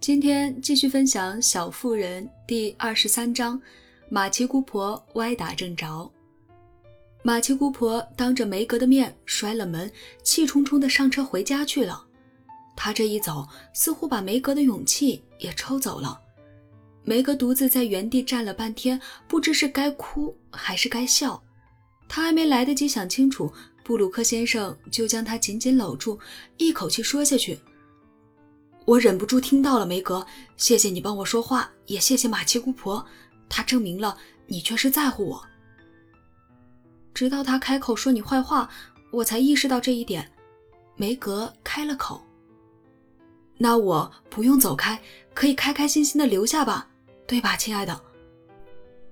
今天继续分享《小妇人》第二十三章：马奇姑婆歪打正着。马奇姑婆当着梅格的面摔了门，气冲冲地上车回家去了。她这一走，似乎把梅格的勇气也抽走了。梅格独自在原地站了半天，不知是该哭还是该笑。他还没来得及想清楚，布鲁克先生就将他紧紧搂住，一口气说下去：“我忍不住听到了，梅格，谢谢你帮我说话，也谢谢马奇姑婆，她证明了你确实在乎我。直到他开口说你坏话，我才意识到这一点。”梅格开了口：“那我不用走开，可以开开心心的留下吧，对吧，亲爱的？”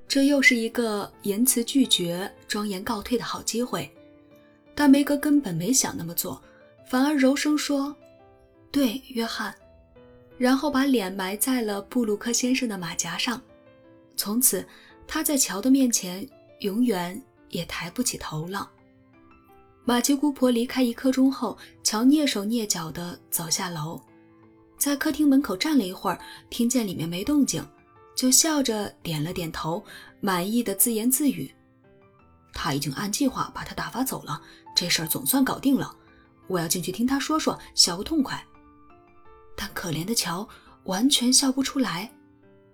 这又是一个言辞拒绝、庄严告退的好机会，但梅格根本没想那么做，反而柔声说：“对，约翰。”然后把脸埋在了布鲁克先生的马甲上。从此，他在乔的面前永远也抬不起头了。马奇姑婆离开一刻钟后，乔蹑手蹑脚地走下楼，在客厅门口站了一会儿，听见里面没动静。就笑着点了点头，满意的自言自语：“他已经按计划把他打发走了，这事儿总算搞定了。我要进去听他说说，笑个痛快。”但可怜的乔完全笑不出来，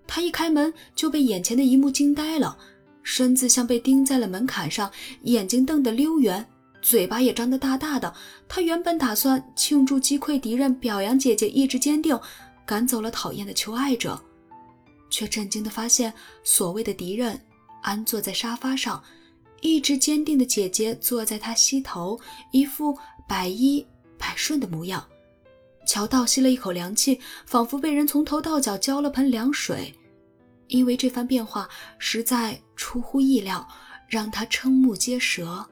他一开门就被眼前的一幕惊呆了，身子像被钉在了门槛上，眼睛瞪得溜圆，嘴巴也张得大大的。他原本打算庆祝击溃敌人，表扬姐姐意志坚定，赶走了讨厌的求爱者。却震惊地发现，所谓的敌人安坐在沙发上，意志坚定的姐姐坐在他膝头，一副百依百顺的模样。乔倒吸了一口凉气，仿佛被人从头到脚浇了盆凉水，因为这番变化实在出乎意料，让他瞠目结舌。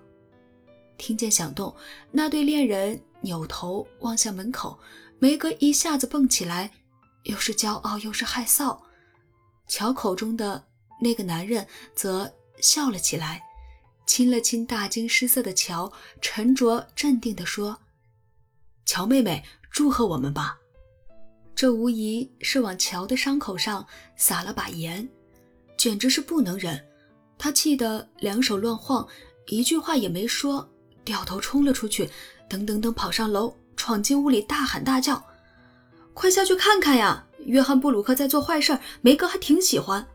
听见响动，那对恋人扭头望向门口，梅格一下子蹦起来，又是骄傲又是害臊。乔口中的那个男人则笑了起来，亲了亲大惊失色的乔，沉着镇定地说：“乔妹妹，祝贺我们吧。”这无疑是往乔的伤口上撒了把盐，简直是不能忍。他气得两手乱晃，一句话也没说，掉头冲了出去，噔噔噔跑上楼，闯进屋里，大喊大叫：“快下去看看呀！”约翰·布鲁克在做坏事，梅格还挺喜欢。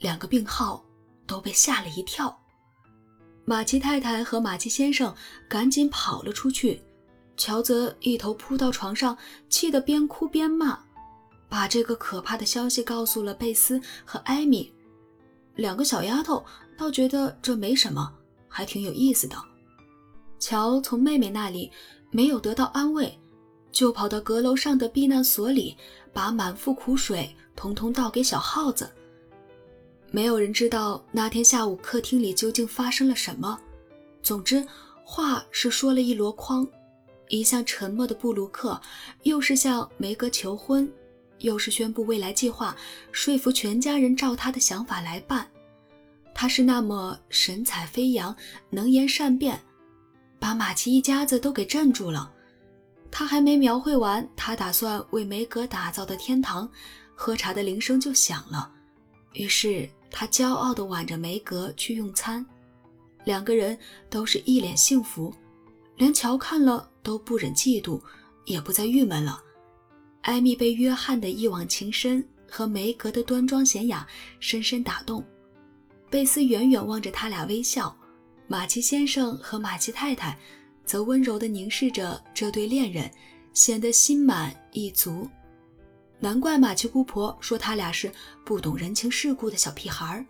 两个病号都被吓了一跳。马奇太太和马奇先生赶紧跑了出去，乔则一头扑到床上，气得边哭边骂，把这个可怕的消息告诉了贝斯和艾米。两个小丫头倒觉得这没什么，还挺有意思的。乔从妹妹那里没有得到安慰，就跑到阁楼上的避难所里。把满腹苦水统统倒给小耗子。没有人知道那天下午客厅里究竟发生了什么。总之，话是说了一箩筐。一向沉默的布鲁克，又是向梅格求婚，又是宣布未来计划，说服全家人照他的想法来办。他是那么神采飞扬，能言善辩，把马奇一家子都给镇住了。他还没描绘完，他打算为梅格打造的天堂，喝茶的铃声就响了。于是他骄傲地挽着梅格去用餐，两个人都是一脸幸福，连乔看了都不忍嫉妒，也不再郁闷了。艾米被约翰的一往情深和梅格的端庄娴雅深深打动，贝斯远远望着他俩微笑，马奇先生和马奇太太。则温柔地凝视着这对恋人，显得心满意足。难怪马奇姑婆说他俩是不懂人情世故的小屁孩儿。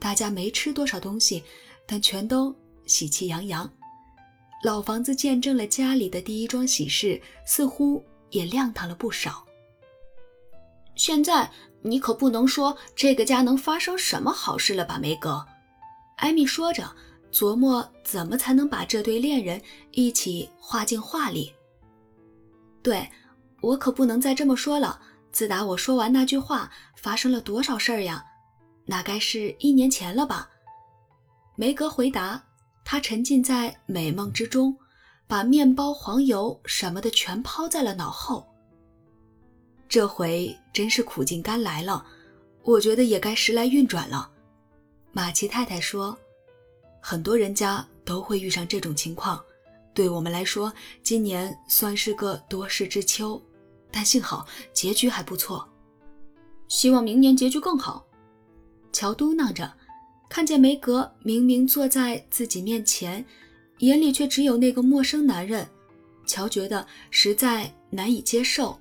大家没吃多少东西，但全都喜气洋洋。老房子见证了家里的第一桩喜事，似乎也亮堂了不少。现在你可不能说这个家能发生什么好事了吧，梅格？艾米说着。琢磨怎么才能把这对恋人一起画进画里。对我可不能再这么说了。自打我说完那句话，发生了多少事儿呀？那该是一年前了吧？梅格回答。他沉浸在美梦之中，把面包、黄油什么的全抛在了脑后。这回真是苦尽甘来了，我觉得也该时来运转了。马奇太太说：“很多人家都会遇上这种情况，对我们来说，今年算是个多事之秋，但幸好结局还不错。希望明年结局更好。”乔嘟囔着，看见梅格明明坐在自己面前，眼里却只有那个陌生男人，乔觉得实在难以接受。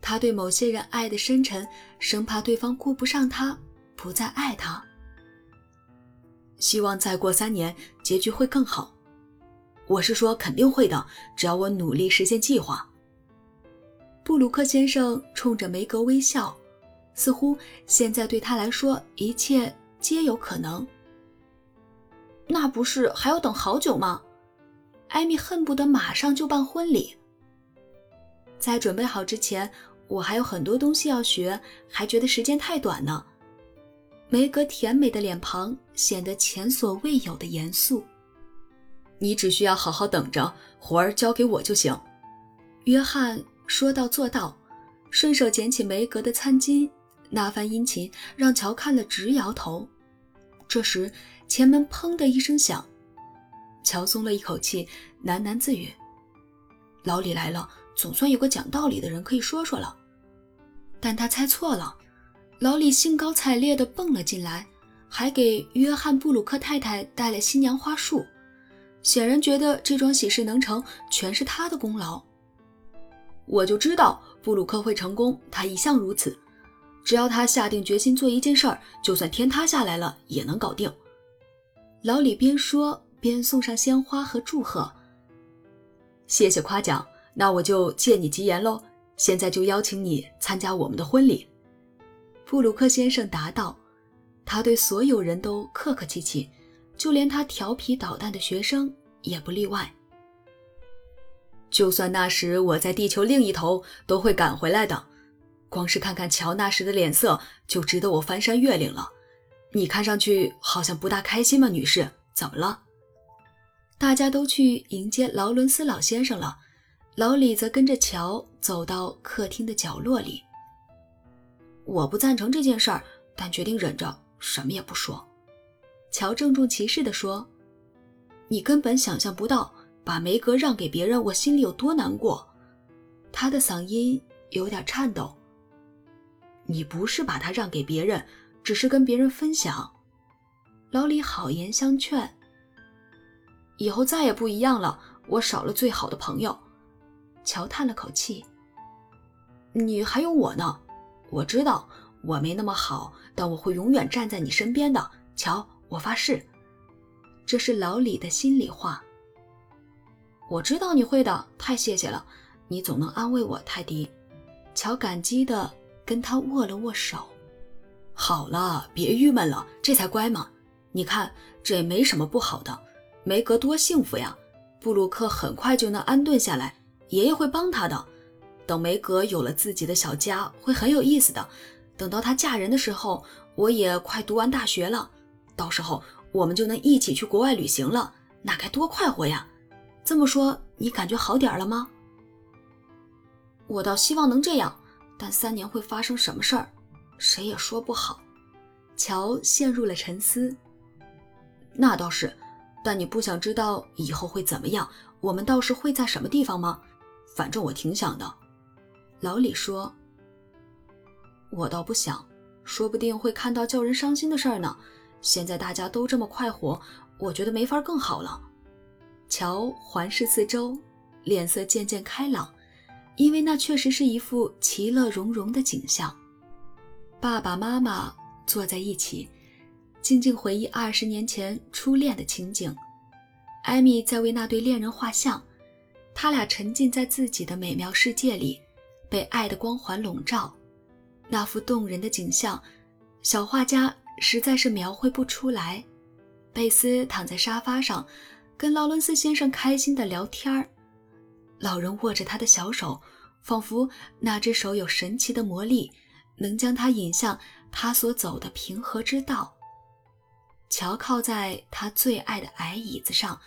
他对某些人爱的深沉，生怕对方顾不上他，不再爱他。希望再过三年，结局会更好。我是说，肯定会的，只要我努力实现计划。布鲁克先生冲着梅格微笑，似乎现在对他来说一切皆有可能。那不是还要等好久吗？艾米恨不得马上就办婚礼。在准备好之前。我还有很多东西要学，还觉得时间太短呢。梅格甜美的脸庞显得前所未有的严肃。你只需要好好等着，活儿交给我就行。约翰说到做到，顺手捡起梅格的餐巾，那番殷勤让乔看了直摇头。这时，前门砰的一声响，乔松了一口气，喃喃自语：“老李来了，总算有个讲道理的人可以说说了。”但他猜错了，老李兴高采烈地蹦了进来，还给约翰·布鲁克太太带了新娘花束，显然觉得这桩喜事能成全是他的功劳。我就知道布鲁克会成功，他一向如此，只要他下定决心做一件事儿，就算天塌下来了也能搞定。老李边说边送上鲜花和祝贺。谢谢夸奖，那我就借你吉言喽。现在就邀请你参加我们的婚礼，布鲁克先生答道。他对所有人都客客气气，就连他调皮捣蛋的学生也不例外。就算那时我在地球另一头，都会赶回来的。光是看看乔那时的脸色，就值得我翻山越岭了。你看上去好像不大开心吗，女士？怎么了？大家都去迎接劳伦斯老先生了。老李则跟着乔走到客厅的角落里。我不赞成这件事儿，但决定忍着，什么也不说。乔郑重其事地说：“你根本想象不到，把梅格让给别人，我心里有多难过。”他的嗓音有点颤抖。“你不是把她让给别人，只是跟别人分享。”老李好言相劝：“以后再也不一样了，我少了最好的朋友。”乔叹了口气：“你还有我呢，我知道我没那么好，但我会永远站在你身边的。乔，我发誓。”这是老李的心里话。我知道你会的，太谢谢了，你总能安慰我，泰迪。乔感激地跟他握了握手。好了，别郁闷了，这才乖嘛。你看，这也没什么不好的。梅格多幸福呀，布鲁克很快就能安顿下来。爷爷会帮他的。等梅格有了自己的小家，会很有意思的。等到她嫁人的时候，我也快读完大学了。到时候我们就能一起去国外旅行了，那该多快活呀！这么说，你感觉好点了吗？我倒希望能这样，但三年会发生什么事儿，谁也说不好。乔陷入了沉思。那倒是，但你不想知道以后会怎么样？我们倒是会在什么地方吗？反正我挺想的，老李说：“我倒不想，说不定会看到叫人伤心的事儿呢。现在大家都这么快活，我觉得没法更好了。”乔环视四周，脸色渐渐开朗，因为那确实是一幅其乐融融的景象。爸爸妈妈坐在一起，静静回忆二十年前初恋的情景。艾米在为那对恋人画像。他俩沉浸在自己的美妙世界里，被爱的光环笼罩。那幅动人的景象，小画家实在是描绘不出来。贝斯躺在沙发上，跟劳伦斯先生开心地聊天儿。老人握着他的小手，仿佛那只手有神奇的魔力，能将他引向他所走的平和之道。乔靠在他最爱的矮椅子上。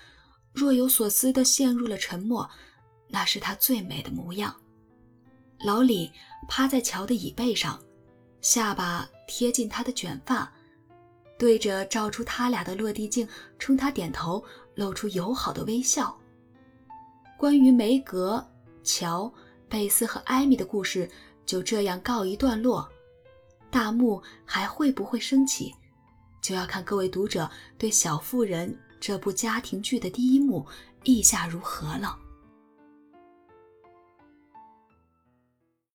若有所思地陷入了沉默，那是他最美的模样。老李趴在乔的椅背上，下巴贴近他的卷发，对着照出他俩的落地镜冲他点头，露出友好的微笑。关于梅格、乔、贝斯和艾米的故事就这样告一段落。大幕还会不会升起，就要看各位读者对《小妇人》这部家庭剧的第一幕意下如何了。